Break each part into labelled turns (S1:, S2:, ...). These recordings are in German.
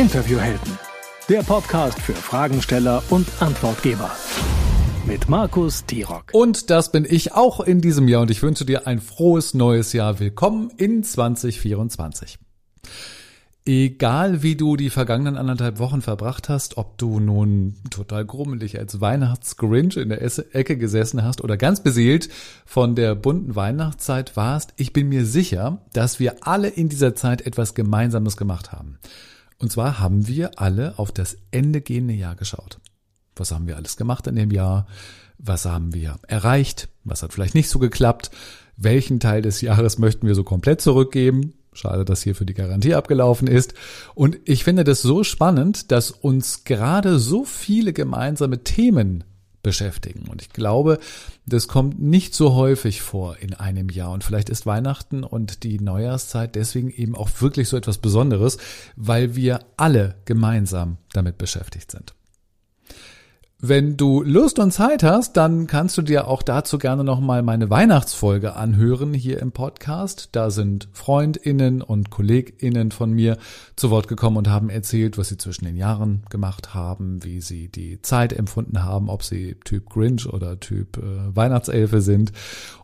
S1: Interviewhelden, der Podcast für Fragensteller und Antwortgeber. Mit Markus Tirock.
S2: Und das bin ich auch in diesem Jahr und ich wünsche dir ein frohes neues Jahr. Willkommen in 2024. Egal wie du die vergangenen anderthalb Wochen verbracht hast, ob du nun total grummelig als Weihnachtsgrinch in der Ecke gesessen hast oder ganz beseelt von der bunten Weihnachtszeit warst, ich bin mir sicher, dass wir alle in dieser Zeit etwas Gemeinsames gemacht haben. Und zwar haben wir alle auf das Ende gehende Jahr geschaut. Was haben wir alles gemacht in dem Jahr? Was haben wir erreicht? Was hat vielleicht nicht so geklappt? Welchen Teil des Jahres möchten wir so komplett zurückgeben? Schade, dass hier für die Garantie abgelaufen ist. Und ich finde das so spannend, dass uns gerade so viele gemeinsame Themen beschäftigen. Und ich glaube, das kommt nicht so häufig vor in einem Jahr. Und vielleicht ist Weihnachten und die Neujahrszeit deswegen eben auch wirklich so etwas Besonderes, weil wir alle gemeinsam damit beschäftigt sind. Wenn du Lust und Zeit hast, dann kannst du dir auch dazu gerne nochmal meine Weihnachtsfolge anhören hier im Podcast. Da sind Freundinnen und Kolleginnen von mir zu Wort gekommen und haben erzählt, was sie zwischen den Jahren gemacht haben, wie sie die Zeit empfunden haben, ob sie Typ Grinch oder Typ äh, Weihnachtselfe sind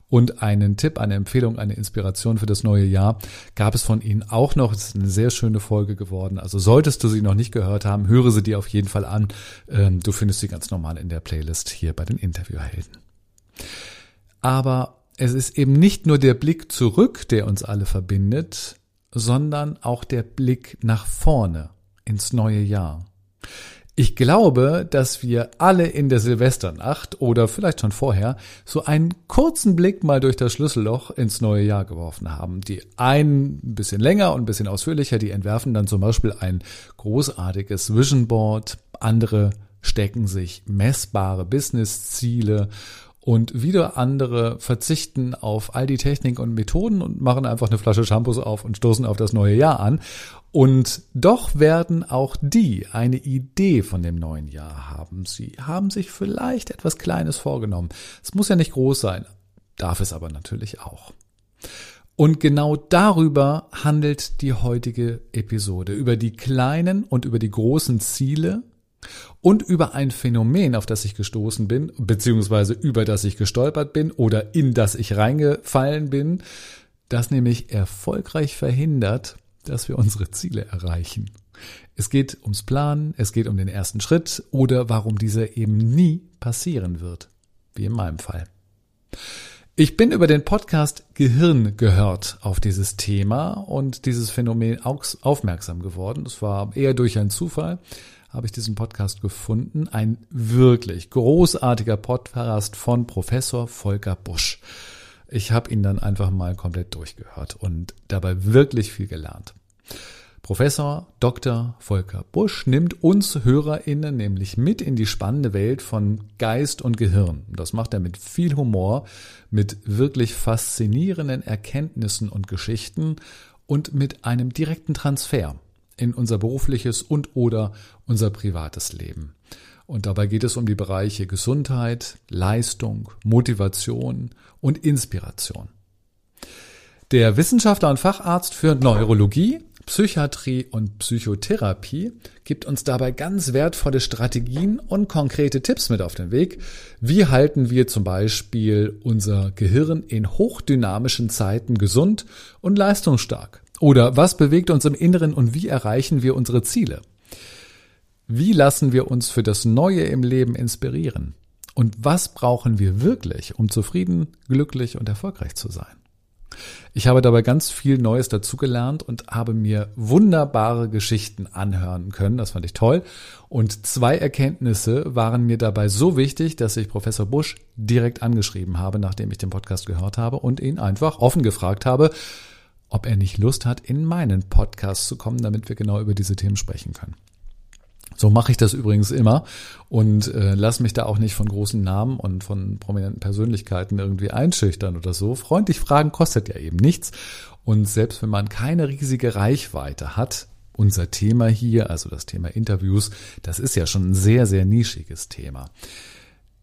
S2: und einen Tipp, eine Empfehlung, eine Inspiration für das neue Jahr gab es von Ihnen auch noch. Es ist eine sehr schöne Folge geworden. Also solltest du sie noch nicht gehört haben, höre sie dir auf jeden Fall an. Ähm, du findest sie ganz normal in der Playlist hier bei den Interviewhelden. Aber es ist eben nicht nur der Blick zurück, der uns alle verbindet, sondern auch der Blick nach vorne ins neue Jahr. Ich glaube, dass wir alle in der Silvesternacht oder vielleicht schon vorher so einen kurzen Blick mal durch das Schlüsselloch ins neue Jahr geworfen haben. Die einen ein bisschen länger und ein bisschen ausführlicher, die entwerfen dann zum Beispiel ein großartiges Vision Board, andere stecken sich messbare Businessziele und wieder andere verzichten auf all die Technik und Methoden und machen einfach eine Flasche Shampoos auf und stoßen auf das neue Jahr an. Und doch werden auch die eine Idee von dem neuen Jahr haben. Sie haben sich vielleicht etwas Kleines vorgenommen. Es muss ja nicht groß sein, darf es aber natürlich auch. Und genau darüber handelt die heutige Episode, über die kleinen und über die großen Ziele, und über ein Phänomen, auf das ich gestoßen bin, beziehungsweise über das ich gestolpert bin oder in das ich reingefallen bin, das nämlich erfolgreich verhindert, dass wir unsere Ziele erreichen. Es geht ums Planen, es geht um den ersten Schritt oder warum dieser eben nie passieren wird, wie in meinem Fall. Ich bin über den Podcast Gehirn gehört auf dieses Thema und dieses Phänomen aufmerksam geworden. Das war eher durch einen Zufall habe ich diesen Podcast gefunden. Ein wirklich großartiger Podcast von Professor Volker Busch. Ich habe ihn dann einfach mal komplett durchgehört und dabei wirklich viel gelernt. Professor Dr. Volker Busch nimmt uns HörerInnen nämlich mit in die spannende Welt von Geist und Gehirn. Das macht er mit viel Humor, mit wirklich faszinierenden Erkenntnissen und Geschichten und mit einem direkten Transfer in unser berufliches und oder unser privates Leben. Und dabei geht es um die Bereiche Gesundheit, Leistung, Motivation und Inspiration. Der Wissenschaftler und Facharzt für Neurologie, Psychiatrie und Psychotherapie gibt uns dabei ganz wertvolle Strategien und konkrete Tipps mit auf den Weg. Wie halten wir zum Beispiel unser Gehirn in hochdynamischen Zeiten gesund und leistungsstark? Oder was bewegt uns im Inneren und wie erreichen wir unsere Ziele? Wie lassen wir uns für das Neue im Leben inspirieren? Und was brauchen wir wirklich, um zufrieden, glücklich und erfolgreich zu sein? Ich habe dabei ganz viel Neues dazugelernt und habe mir wunderbare Geschichten anhören können. Das fand ich toll. Und zwei Erkenntnisse waren mir dabei so wichtig, dass ich Professor Busch direkt angeschrieben habe, nachdem ich den Podcast gehört habe und ihn einfach offen gefragt habe, ob er nicht Lust hat, in meinen Podcast zu kommen, damit wir genau über diese Themen sprechen können. So mache ich das übrigens immer und äh, lass mich da auch nicht von großen Namen und von prominenten Persönlichkeiten irgendwie einschüchtern oder so. Freundlich fragen kostet ja eben nichts. Und selbst wenn man keine riesige Reichweite hat, unser Thema hier, also das Thema Interviews, das ist ja schon ein sehr, sehr nischiges Thema.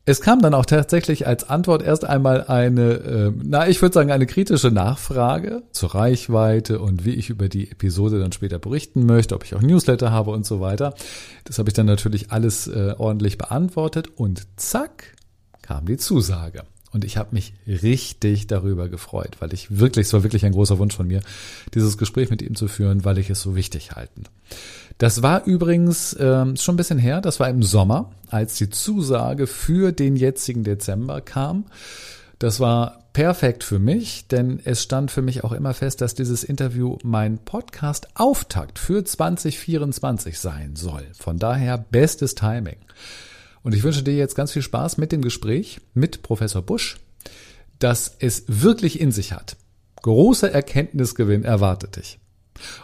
S2: Es kam dann auch tatsächlich als Antwort erst einmal eine, äh, na, ich würde sagen, eine kritische Nachfrage zur Reichweite und wie ich über die Episode dann später berichten möchte, ob ich auch Newsletter habe und so weiter. Das habe ich dann natürlich alles äh, ordentlich beantwortet und zack kam die Zusage. Und ich habe mich richtig darüber gefreut, weil ich wirklich, es war wirklich ein großer Wunsch von mir, dieses Gespräch mit ihm zu führen, weil ich es so wichtig halten. Das war übrigens ähm, schon ein bisschen her, das war im Sommer, als die Zusage für den jetzigen Dezember kam. Das war perfekt für mich, denn es stand für mich auch immer fest, dass dieses Interview mein Podcast Auftakt für 2024 sein soll. Von daher bestes Timing. Und ich wünsche dir jetzt ganz viel Spaß mit dem Gespräch mit Professor Busch, dass es wirklich in sich hat. Großer Erkenntnisgewinn erwartet dich.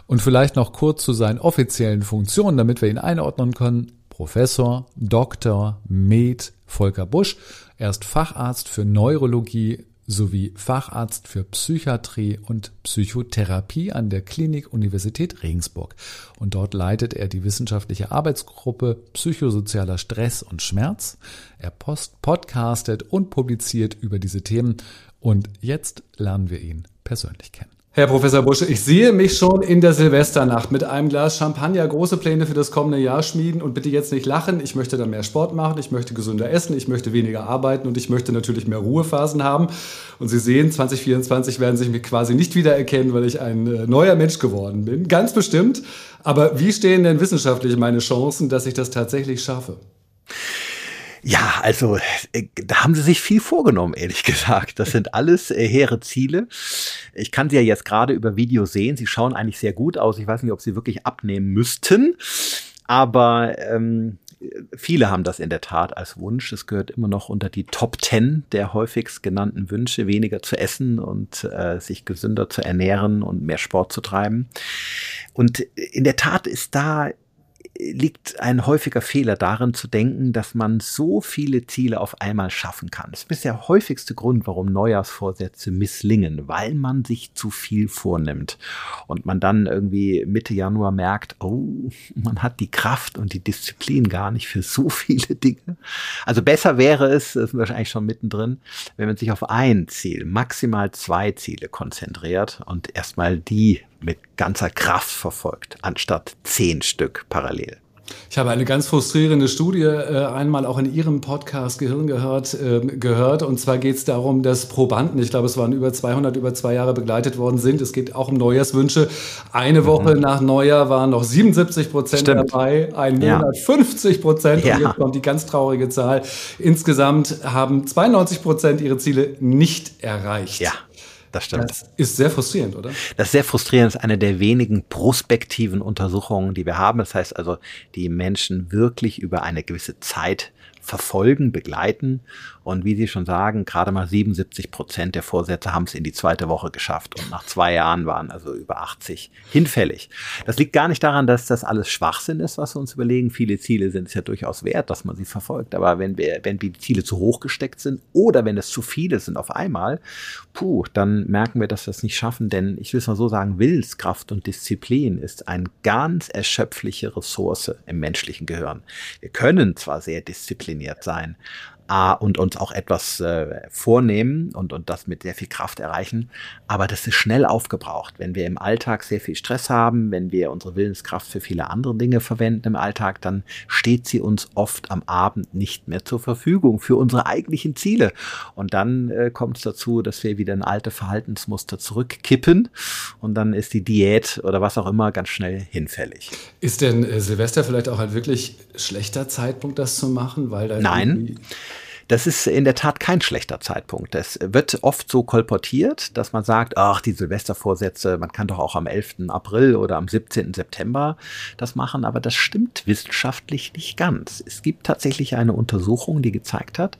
S2: Und vielleicht noch kurz zu seinen offiziellen Funktionen, damit wir ihn einordnen können. Professor, Doktor, Med Volker Busch. Er ist Facharzt für Neurologie sowie Facharzt für Psychiatrie und Psychotherapie an der Klinik Universität Regensburg. Und dort leitet er die wissenschaftliche Arbeitsgruppe Psychosozialer Stress und Schmerz. Er post podcastet und publiziert über diese Themen. Und jetzt lernen wir ihn persönlich kennen.
S3: Herr Professor Busche, ich sehe mich schon in der Silvesternacht mit einem Glas Champagner große Pläne für das kommende Jahr schmieden und bitte jetzt nicht lachen. Ich möchte dann mehr Sport machen, ich möchte gesünder essen, ich möchte weniger arbeiten und ich möchte natürlich mehr Ruhephasen haben. Und Sie sehen, 2024 werden Sie mich quasi nicht wiedererkennen, weil ich ein äh, neuer Mensch geworden bin. Ganz bestimmt. Aber wie stehen denn wissenschaftlich meine Chancen, dass ich das tatsächlich schaffe?
S4: Ja, also äh, da haben sie sich viel vorgenommen, ehrlich gesagt. Das sind alles äh, hehre Ziele. Ich kann sie ja jetzt gerade über Video sehen. Sie schauen eigentlich sehr gut aus. Ich weiß nicht, ob sie wirklich abnehmen müssten. Aber ähm, viele haben das in der Tat als Wunsch. Es gehört immer noch unter die Top Ten der häufigst genannten Wünsche, weniger zu essen und äh, sich gesünder zu ernähren und mehr Sport zu treiben. Und in der Tat ist da liegt ein häufiger Fehler darin zu denken, dass man so viele Ziele auf einmal schaffen kann. Das ist der häufigste Grund, warum Neujahrsvorsätze misslingen, weil man sich zu viel vornimmt und man dann irgendwie Mitte Januar merkt, oh, man hat die Kraft und die Disziplin gar nicht für so viele Dinge. Also besser wäre es, das ist wahrscheinlich schon mittendrin, wenn man sich auf ein Ziel, maximal zwei Ziele konzentriert und erstmal die mit ganzer Kraft verfolgt, anstatt zehn Stück parallel.
S3: Ich habe eine ganz frustrierende Studie äh, einmal auch in Ihrem Podcast Gehirn gehört, äh, gehört. Und zwar geht es darum, dass Probanden, ich glaube, es waren über 200, über zwei Jahre begleitet worden sind. Es geht auch um Neujahrswünsche. Eine Woche mhm. nach Neujahr waren noch 77 Prozent dabei, ein Monat ja. 50 Prozent. Ja. Und jetzt kommt die ganz traurige Zahl. Insgesamt haben 92 Prozent ihre Ziele nicht erreicht.
S4: Ja. Das stimmt.
S3: Das ist sehr frustrierend, oder?
S4: Das ist sehr frustrierend. Das ist eine der wenigen prospektiven Untersuchungen, die wir haben. Das heißt also, die Menschen wirklich über eine gewisse Zeit verfolgen, begleiten. Und wie Sie schon sagen, gerade mal 77 Prozent der Vorsätze haben es in die zweite Woche geschafft. Und nach zwei Jahren waren also über 80 hinfällig. Das liegt gar nicht daran, dass das alles Schwachsinn ist, was wir uns überlegen. Viele Ziele sind es ja durchaus wert, dass man sie verfolgt. Aber wenn wir, wenn die Ziele zu hoch gesteckt sind oder wenn es zu viele sind auf einmal, puh, dann merken wir, dass wir es nicht schaffen. Denn ich will es mal so sagen, Willenskraft und Disziplin ist eine ganz erschöpfliche Ressource im menschlichen Gehirn. Wir können zwar sehr diszipliniert sein, A, und uns auch etwas äh, vornehmen und, und das mit sehr viel Kraft erreichen. Aber das ist schnell aufgebraucht. Wenn wir im Alltag sehr viel Stress haben, wenn wir unsere Willenskraft für viele andere Dinge verwenden im Alltag, dann steht sie uns oft am Abend nicht mehr zur Verfügung für unsere eigentlichen Ziele. Und dann äh, kommt es dazu, dass wir wieder in alte Verhaltensmuster zurückkippen und dann ist die Diät oder was auch immer ganz schnell hinfällig.
S3: Ist denn äh, Silvester vielleicht auch ein wirklich schlechter Zeitpunkt, das zu machen?
S4: Weil da Nein. Das ist in der Tat kein schlechter Zeitpunkt. Es wird oft so kolportiert, dass man sagt, ach, die Silvestervorsätze, man kann doch auch am 11. April oder am 17. September das machen, aber das stimmt wissenschaftlich nicht ganz. Es gibt tatsächlich eine Untersuchung, die gezeigt hat,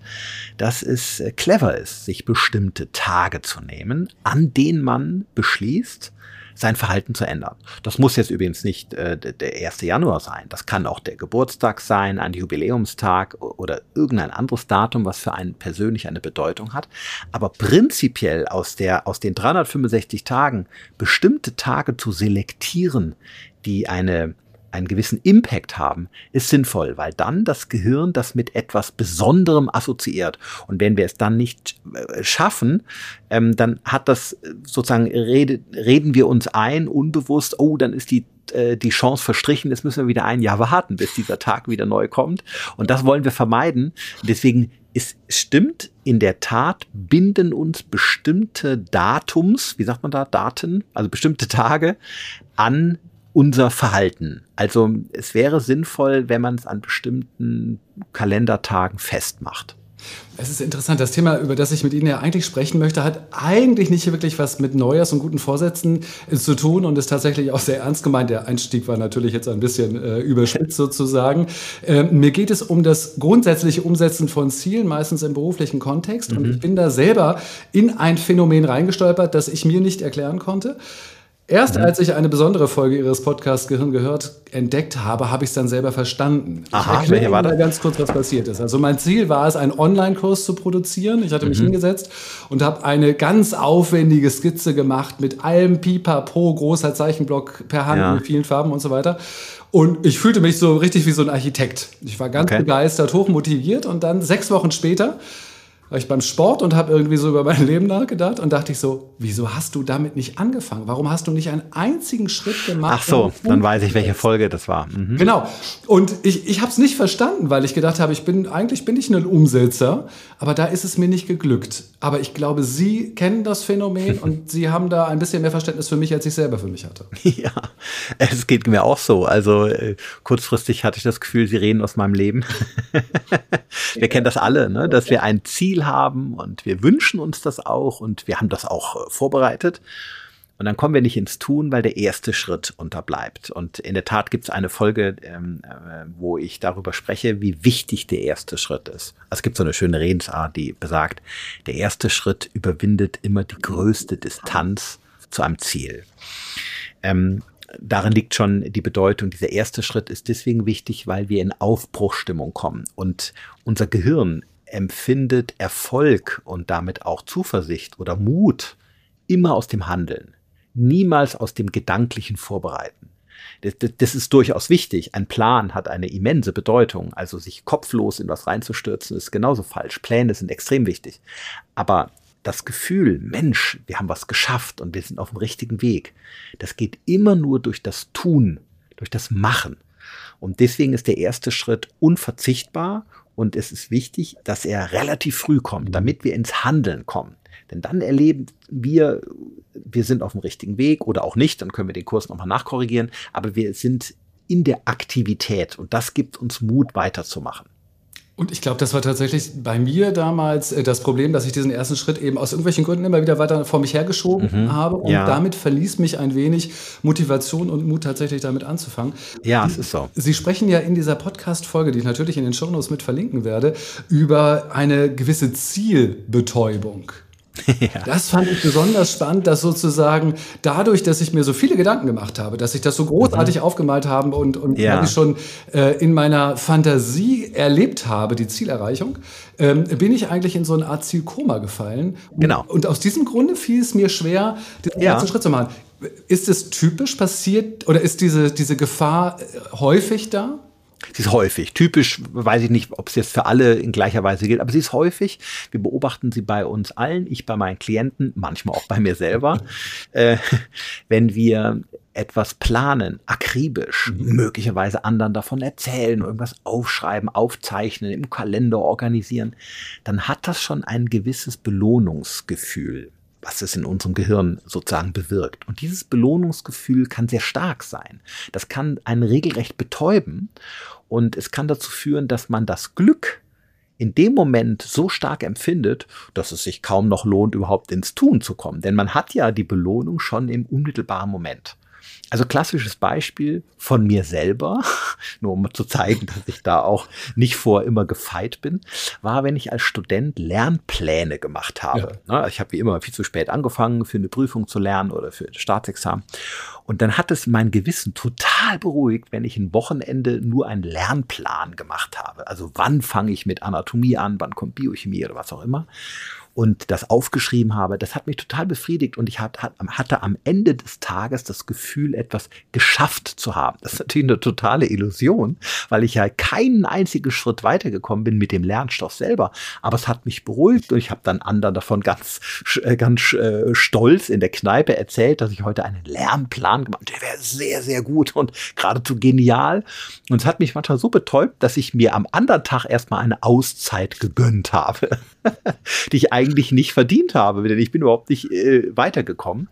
S4: dass es clever ist, sich bestimmte Tage zu nehmen, an denen man beschließt, sein Verhalten zu ändern. Das muss jetzt übrigens nicht äh, der 1. Januar sein. Das kann auch der Geburtstag sein, ein Jubiläumstag oder irgendein anderes Datum, was für einen persönlich eine Bedeutung hat. Aber prinzipiell aus, der, aus den 365 Tagen bestimmte Tage zu selektieren, die eine einen gewissen Impact haben, ist sinnvoll, weil dann das Gehirn das mit etwas Besonderem assoziiert. Und wenn wir es dann nicht äh, schaffen, ähm, dann hat das äh, sozusagen, rede, reden wir uns ein, unbewusst, oh, dann ist die äh, die Chance verstrichen, jetzt müssen wir wieder ein Jahr warten, bis dieser Tag wieder neu kommt. Und das wollen wir vermeiden. Deswegen es stimmt in der Tat, binden uns bestimmte Datums, wie sagt man da, Daten, also bestimmte Tage an unser Verhalten. Also es wäre sinnvoll, wenn man es an bestimmten Kalendertagen festmacht.
S2: Es ist interessant, das Thema, über das ich mit Ihnen ja eigentlich sprechen möchte, hat eigentlich nicht wirklich was mit Neujahrs- und guten Vorsätzen äh, zu tun und ist tatsächlich auch sehr ernst gemeint. Der Einstieg war natürlich jetzt ein bisschen äh, überspitzt sozusagen. Äh, mir geht es um das grundsätzliche Umsetzen von Zielen, meistens im beruflichen Kontext. Mhm. Und ich bin da selber in ein Phänomen reingestolpert, das ich mir nicht erklären konnte. Erst mhm. als ich eine besondere Folge Ihres Podcasts Gehirn gehört entdeckt habe, habe ich es dann selber verstanden.
S4: Aha,
S2: ich erkläre Ihnen ganz kurz, was passiert ist. Also mein Ziel war es, einen Online-Kurs zu produzieren. Ich hatte mich mhm. hingesetzt und habe eine ganz aufwendige Skizze gemacht mit allem Pipapo, großer Zeichenblock per Hand ja. mit vielen Farben und so weiter. Und ich fühlte mich so richtig wie so ein Architekt. Ich war ganz okay. begeistert, hochmotiviert und dann sechs Wochen später war ich beim Sport und habe irgendwie so über mein Leben nachgedacht und dachte ich so, wieso hast du damit nicht angefangen? Warum hast du nicht einen einzigen Schritt gemacht?
S4: Ach so, dann weiß ich, welche Folge das war.
S2: Mhm. Genau. Und ich, ich habe es nicht verstanden, weil ich gedacht habe, ich bin eigentlich bin ich ein Umsetzer, aber da ist es mir nicht geglückt. Aber ich glaube, Sie kennen das Phänomen und Sie haben da ein bisschen mehr Verständnis für mich, als ich selber für mich hatte.
S4: Ja, es geht mir auch so. Also äh, kurzfristig hatte ich das Gefühl, Sie reden aus meinem Leben. wir kennen das alle, ne? dass wir ein Ziel Ziel haben und wir wünschen uns das auch und wir haben das auch äh, vorbereitet. Und dann kommen wir nicht ins Tun, weil der erste Schritt unterbleibt. Und in der Tat gibt es eine Folge, ähm, äh, wo ich darüber spreche, wie wichtig der erste Schritt ist. Also es gibt so eine schöne Redensart, die besagt, der erste Schritt überwindet immer die größte Distanz zu einem Ziel. Ähm, darin liegt schon die Bedeutung. Dieser erste Schritt ist deswegen wichtig, weil wir in Aufbruchstimmung kommen. Und unser Gehirn empfindet Erfolg und damit auch Zuversicht oder Mut immer aus dem Handeln, niemals aus dem gedanklichen Vorbereiten. Das, das, das, ist durchaus wichtig. Ein Plan hat eine immense Bedeutung. Also sich kopflos in was reinzustürzen, ist genauso falsch. Pläne sind extrem wichtig. Aber das Gefühl, Mensch, wir haben was geschafft und wir sind auf dem richtigen Weg, das geht immer nur durch das Tun, durch das Machen. Und deswegen ist der erste Schritt unverzichtbar und es ist wichtig, dass er relativ früh kommt, damit wir ins Handeln kommen. Denn dann erleben wir, wir sind auf dem richtigen Weg oder auch nicht, dann können wir den Kurs nochmal nachkorrigieren, aber wir sind in der Aktivität und das gibt uns Mut weiterzumachen.
S2: Und ich glaube, das war tatsächlich bei mir damals äh, das Problem, dass ich diesen ersten Schritt eben aus irgendwelchen Gründen immer wieder weiter vor mich hergeschoben mhm. habe. Und ja. damit verließ mich ein wenig Motivation und Mut, tatsächlich damit anzufangen.
S4: Ja, es ist so.
S2: Sie sprechen ja in dieser Podcast-Folge, die ich natürlich in den Shownotes mit verlinken werde, über eine gewisse Zielbetäubung. Ja. Das fand ich besonders spannend, dass sozusagen dadurch, dass ich mir so viele Gedanken gemacht habe, dass ich das so großartig mhm. aufgemalt habe und, und ja. schon äh, in meiner Fantasie erlebt habe, die Zielerreichung, ähm, bin ich eigentlich in so eine Art Zielkoma gefallen.
S4: Genau.
S2: Und aus diesem Grunde fiel es mir schwer, den ja. ersten Schritt zu machen. Ist es typisch passiert oder ist diese, diese Gefahr äh, häufig da?
S4: Sie ist häufig. Typisch weiß ich nicht, ob es jetzt für alle in gleicher Weise gilt, aber sie ist häufig. Wir beobachten sie bei uns allen, ich bei meinen Klienten, manchmal auch bei mir selber. äh, wenn wir etwas planen, akribisch, mhm. möglicherweise anderen davon erzählen, irgendwas aufschreiben, aufzeichnen, im Kalender organisieren, dann hat das schon ein gewisses Belohnungsgefühl was es in unserem Gehirn sozusagen bewirkt. Und dieses Belohnungsgefühl kann sehr stark sein. Das kann einen regelrecht betäuben und es kann dazu führen, dass man das Glück in dem Moment so stark empfindet, dass es sich kaum noch lohnt, überhaupt ins Tun zu kommen. Denn man hat ja die Belohnung schon im unmittelbaren Moment. Also klassisches Beispiel von mir selber, nur um zu zeigen, dass ich da auch nicht vor immer gefeit bin, war, wenn ich als Student Lernpläne gemacht habe. Ja. Ich habe wie immer viel zu spät angefangen, für eine Prüfung zu lernen oder für ein Staatsexamen. Und dann hat es mein Gewissen total beruhigt, wenn ich ein Wochenende nur einen Lernplan gemacht habe. Also wann fange ich mit Anatomie an, wann kommt Biochemie oder was auch immer. Und das aufgeschrieben habe, das hat mich total befriedigt und ich hatte am Ende des Tages das Gefühl, etwas geschafft zu haben. Das ist natürlich eine totale Illusion, weil ich ja keinen einzigen Schritt weitergekommen bin mit dem Lernstoff selber. Aber es hat mich beruhigt und ich habe dann anderen davon ganz, äh, ganz äh, stolz in der Kneipe erzählt, dass ich heute einen Lernplan gemacht habe. Der wäre sehr, sehr gut und geradezu genial. Und es hat mich manchmal so betäubt, dass ich mir am anderen Tag erstmal eine Auszeit gegönnt habe, die ich eigentlich nicht verdient habe, denn ich bin überhaupt nicht äh, weitergekommen.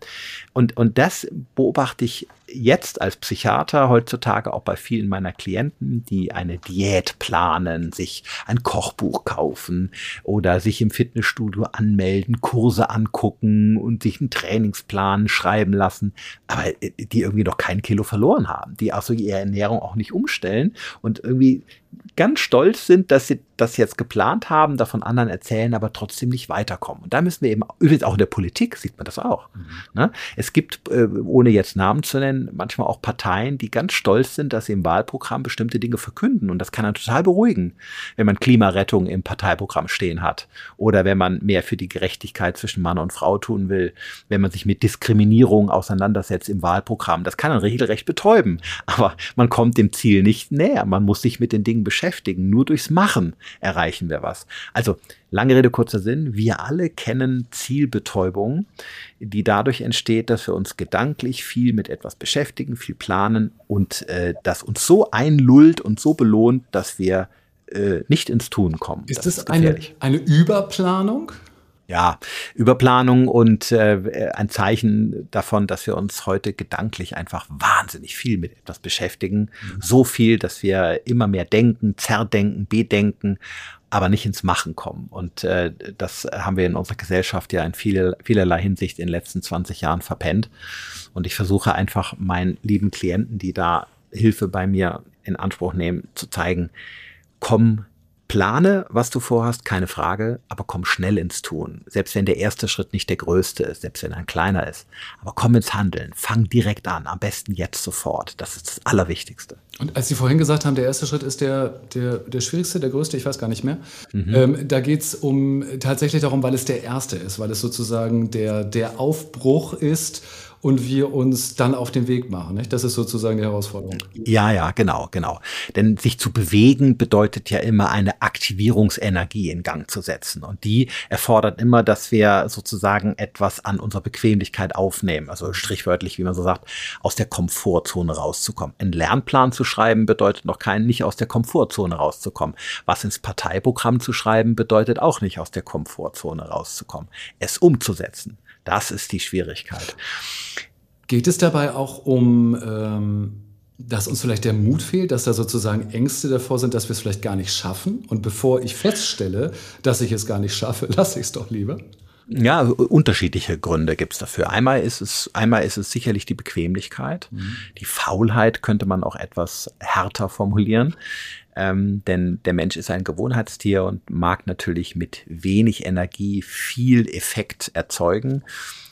S4: Und, und das beobachte ich jetzt als Psychiater heutzutage auch bei vielen meiner Klienten, die eine Diät planen, sich ein Kochbuch kaufen oder sich im Fitnessstudio anmelden, Kurse angucken und sich einen Trainingsplan schreiben lassen, aber äh, die irgendwie noch kein Kilo verloren haben, die also ihre Ernährung auch nicht umstellen und irgendwie ganz stolz sind, dass sie das jetzt geplant haben, davon anderen erzählen, aber trotzdem nicht weiterkommen. Und da müssen wir eben, übrigens auch in der Politik sieht man das auch. Mhm. Ne? Es gibt, äh, ohne jetzt Namen zu nennen, manchmal auch Parteien, die ganz stolz sind, dass sie im Wahlprogramm bestimmte Dinge verkünden. Und das kann dann total beruhigen, wenn man Klimarettung im Parteiprogramm stehen hat. Oder wenn man mehr für die Gerechtigkeit zwischen Mann und Frau tun will, wenn man sich mit Diskriminierung auseinandersetzt im Wahlprogramm. Das kann dann regelrecht betäuben. Aber man kommt dem Ziel nicht näher. Man muss sich mit den Dingen beschäftigen. Nur durchs Machen erreichen wir was. Also lange Rede, kurzer Sinn. Wir alle kennen Zielbetäubung, die dadurch entsteht, dass wir uns gedanklich viel mit etwas beschäftigen, viel planen und äh, das uns so einlullt und so belohnt, dass wir äh, nicht ins Tun kommen.
S3: Ist das, das eine, eine Überplanung?
S4: Ja, Überplanung und äh, ein Zeichen davon, dass wir uns heute gedanklich einfach wahnsinnig viel mit etwas beschäftigen. Mhm. So viel, dass wir immer mehr denken, zerdenken, bedenken, aber nicht ins Machen kommen. Und äh, das haben wir in unserer Gesellschaft ja in viele, vielerlei Hinsicht in den letzten 20 Jahren verpennt. Und ich versuche einfach meinen lieben Klienten, die da Hilfe bei mir in Anspruch nehmen, zu zeigen, komm Plane, was du vorhast, keine Frage, aber komm schnell ins Tun. Selbst wenn der erste Schritt nicht der größte ist, selbst wenn er ein kleiner ist. Aber komm ins Handeln, fang direkt an, am besten jetzt sofort. Das ist das Allerwichtigste.
S3: Und als Sie vorhin gesagt haben, der erste Schritt ist der, der, der schwierigste, der größte, ich weiß gar nicht mehr. Mhm. Ähm, da geht es um tatsächlich darum, weil es der erste ist, weil es sozusagen der, der Aufbruch ist und wir uns dann auf den Weg machen. Nicht? Das ist sozusagen die Herausforderung.
S4: Ja, ja, genau, genau. Denn sich zu bewegen bedeutet ja immer eine Aktivierungsenergie in Gang zu setzen. Und die erfordert immer, dass wir sozusagen etwas an unserer Bequemlichkeit aufnehmen. Also strichwörtlich, wie man so sagt, aus der Komfortzone rauszukommen. Ein Lernplan zu schreiben bedeutet noch keinen, nicht aus der Komfortzone rauszukommen. Was ins Parteiprogramm zu schreiben bedeutet auch nicht aus der Komfortzone rauszukommen. Es umzusetzen. Das ist die Schwierigkeit.
S3: Geht es dabei auch um, ähm, dass uns vielleicht der Mut fehlt, dass da sozusagen Ängste davor sind, dass wir es vielleicht gar nicht schaffen? Und bevor ich feststelle, dass ich es gar nicht schaffe, lasse ich es doch lieber?
S4: Ja, unterschiedliche Gründe gibt es dafür. Einmal ist es, einmal ist es sicherlich die Bequemlichkeit. Mhm. Die Faulheit könnte man auch etwas härter formulieren. Ähm, denn der Mensch ist ein Gewohnheitstier und mag natürlich mit wenig Energie viel Effekt erzeugen.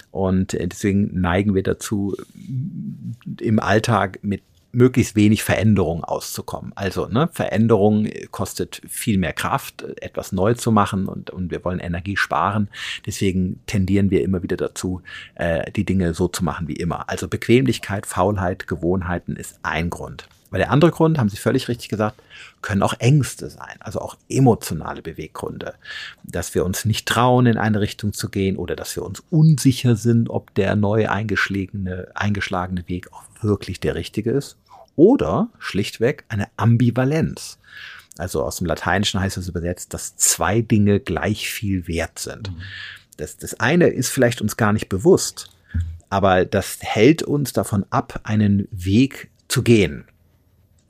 S4: Und äh, deswegen neigen wir dazu, im Alltag mit möglichst wenig Veränderung auszukommen. Also ne, Veränderung kostet viel mehr Kraft, etwas neu zu machen und, und wir wollen Energie sparen. Deswegen tendieren wir immer wieder dazu, äh, die Dinge so zu machen wie immer. Also Bequemlichkeit, Faulheit, Gewohnheiten ist ein Grund. Weil der andere Grund, haben Sie völlig richtig gesagt, können auch Ängste sein, also auch emotionale Beweggründe. Dass wir uns nicht trauen, in eine Richtung zu gehen oder dass wir uns unsicher sind, ob der neu eingeschlagene, eingeschlagene Weg auch wirklich der richtige ist. Oder schlichtweg eine Ambivalenz. Also aus dem Lateinischen heißt es übersetzt, dass zwei Dinge gleich viel wert sind. Mhm. Das, das eine ist vielleicht uns gar nicht bewusst, aber das hält uns davon ab, einen Weg zu gehen.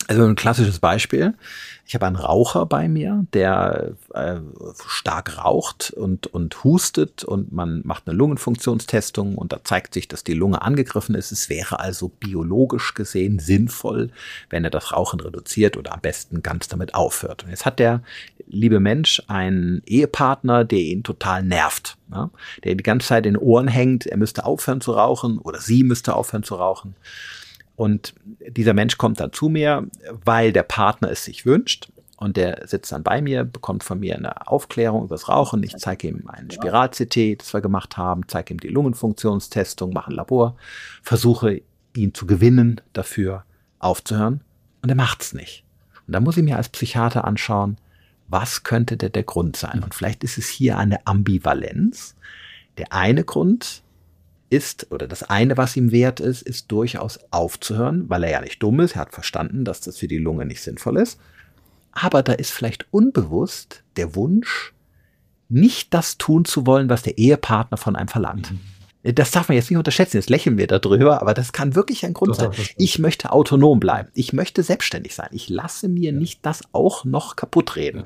S4: Also ein klassisches Beispiel. Ich habe einen Raucher bei mir, der äh, stark raucht und, und hustet und man macht eine Lungenfunktionstestung und da zeigt sich, dass die Lunge angegriffen ist. Es wäre also biologisch gesehen sinnvoll, wenn er das Rauchen reduziert oder am besten ganz damit aufhört. Und jetzt hat der liebe Mensch einen Ehepartner, der ihn total nervt, ne? der die ganze Zeit in den Ohren hängt, er müsste aufhören zu rauchen oder sie müsste aufhören zu rauchen. Und dieser Mensch kommt dann zu mir, weil der Partner es sich wünscht. und der sitzt dann bei mir, bekommt von mir eine Aufklärung über das Rauchen. Ich zeige ihm einen Spiral-CT, das wir gemacht haben, zeige ihm die Lungenfunktionstestung, mache ein Labor, versuche ihn zu gewinnen, dafür aufzuhören und er macht's nicht. Und da muss ich mir als Psychiater anschauen, was könnte der, der Grund sein? Und vielleicht ist es hier eine Ambivalenz. Der eine Grund ist, oder das eine, was ihm wert ist, ist durchaus aufzuhören, weil er ja nicht dumm ist, er hat verstanden, dass das für die Lunge nicht sinnvoll ist aber da ist vielleicht unbewusst der Wunsch, nicht das tun zu wollen, was der Ehepartner von einem verlangt. Mhm. Das darf man jetzt nicht unterschätzen, jetzt lächeln wir darüber, aber das kann wirklich ein Grund sein. Ich möchte autonom bleiben. Ich möchte selbstständig sein. Ich lasse mir ja. nicht das auch noch kaputt reden. Ja.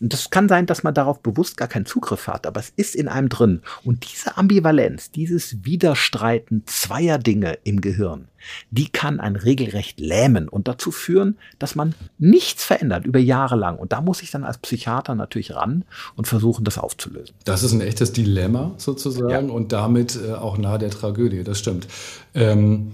S4: Und das kann sein, dass man darauf bewusst gar keinen Zugriff hat, aber es ist in einem drin. Und diese Ambivalenz, dieses Widerstreiten zweier Dinge im Gehirn, die kann ein regelrecht lähmen und dazu führen, dass man nichts verändert über Jahre lang. Und da muss ich dann als Psychiater natürlich ran und versuchen, das aufzulösen.
S2: Das ist ein echtes Dilemma sozusagen ja. und damit äh, auch nahe der Tragödie, das stimmt. Ähm,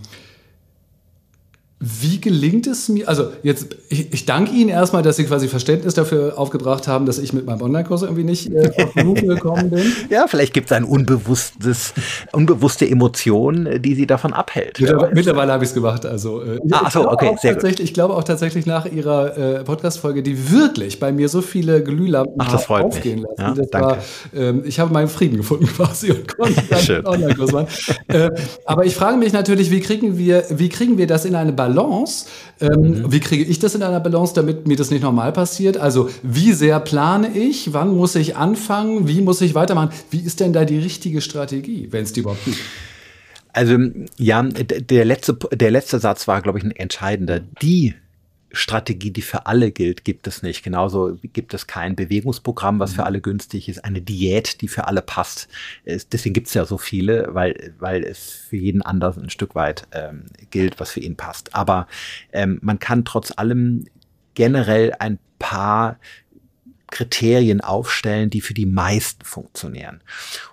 S2: wie gelingt es mir? Also jetzt, ich, ich, danke Ihnen erstmal, dass Sie quasi Verständnis dafür aufgebracht haben, dass ich mit meinem Online-Kurs irgendwie nicht äh, auf Minuten gekommen bin.
S4: Ja, vielleicht gibt es ein unbewusstes, unbewusste Emotion, die Sie davon abhält.
S2: Mittlerweile, mittlerweile habe ich es gemacht. Also,
S4: äh, ah, so, okay,
S2: sehr gut. Ich glaube auch tatsächlich nach Ihrer äh, Podcast-Folge, die wirklich bei mir so viele Glühlampen
S4: Ach,
S2: aufgehen
S4: mich. lassen. Ja, das danke. War,
S2: ähm, ich habe meinen Frieden gefunden quasi und konnte dann Online-Kurs machen. äh, aber ich frage mich natürlich, wie kriegen wir, wie kriegen wir das in eine Balance? Balance. Ähm, mhm. Wie kriege ich das in einer Balance, damit mir das nicht normal passiert? Also wie sehr plane ich? Wann muss ich anfangen? Wie muss ich weitermachen? Wie ist denn da die richtige Strategie, wenn es die überhaupt gibt?
S4: Also ja, der letzte, der letzte Satz war, glaube ich, ein entscheidender. Die Strategie, die für alle gilt, gibt es nicht. Genauso gibt es kein Bewegungsprogramm, was für mhm. alle günstig ist, eine Diät, die für alle passt. Deswegen gibt es ja so viele, weil, weil es für jeden anders ein Stück weit ähm, gilt, was für ihn passt. Aber ähm, man kann trotz allem generell ein paar Kriterien aufstellen, die für die meisten funktionieren.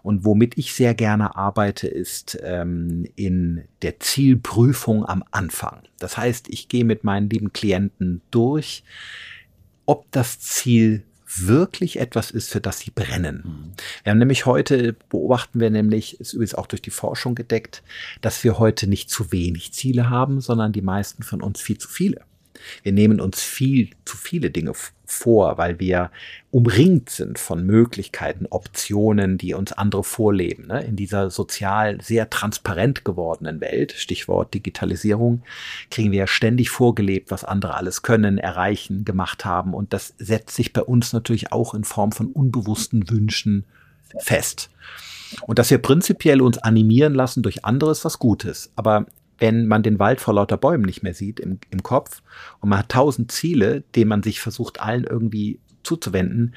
S4: Und womit ich sehr gerne arbeite, ist ähm, in der Zielprüfung am Anfang. Das heißt, ich gehe mit meinen lieben Klienten durch, ob das Ziel wirklich etwas ist, für das sie brennen. Mhm. Wir haben nämlich heute, beobachten wir nämlich, ist übrigens auch durch die Forschung gedeckt, dass wir heute nicht zu wenig Ziele haben, sondern die meisten von uns viel zu viele. Wir nehmen uns viel zu viele Dinge vor, weil wir umringt sind von Möglichkeiten, Optionen, die uns andere vorleben. Ne? In dieser sozial sehr transparent gewordenen Welt, Stichwort Digitalisierung, kriegen wir ständig vorgelebt, was andere alles können, erreichen, gemacht haben. Und das setzt sich bei uns natürlich auch in Form von unbewussten Wünschen fest. Und dass wir prinzipiell uns animieren lassen durch anderes, was Gutes. Aber wenn man den Wald vor lauter Bäumen nicht mehr sieht im, im Kopf und man hat tausend Ziele, denen man sich versucht, allen irgendwie zuzuwenden,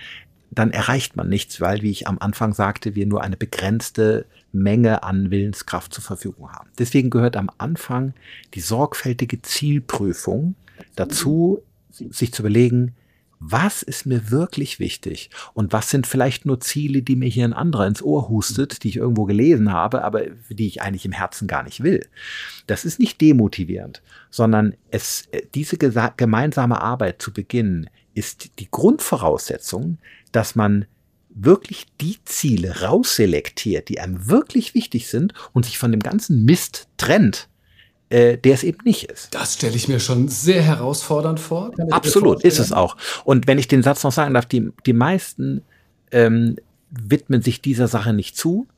S4: dann erreicht man nichts, weil, wie ich am Anfang sagte, wir nur eine begrenzte Menge an Willenskraft zur Verfügung haben. Deswegen gehört am Anfang die sorgfältige Zielprüfung dazu, sich zu überlegen, was ist mir wirklich wichtig und was sind vielleicht nur Ziele, die mir hier ein anderer ins Ohr hustet, die ich irgendwo gelesen habe, aber die ich eigentlich im Herzen gar nicht will. Das ist nicht demotivierend, sondern es, äh, diese gemeinsame Arbeit zu beginnen ist die Grundvoraussetzung, dass man wirklich die Ziele rausselektiert, die einem wirklich wichtig sind und sich von dem ganzen Mist trennt, äh, der es eben nicht ist.
S2: Das stelle ich mir schon sehr herausfordernd vor.
S4: Absolut, ist es auch. Und wenn ich den Satz noch sagen darf, die, die meisten ähm, widmen sich dieser Sache nicht zu,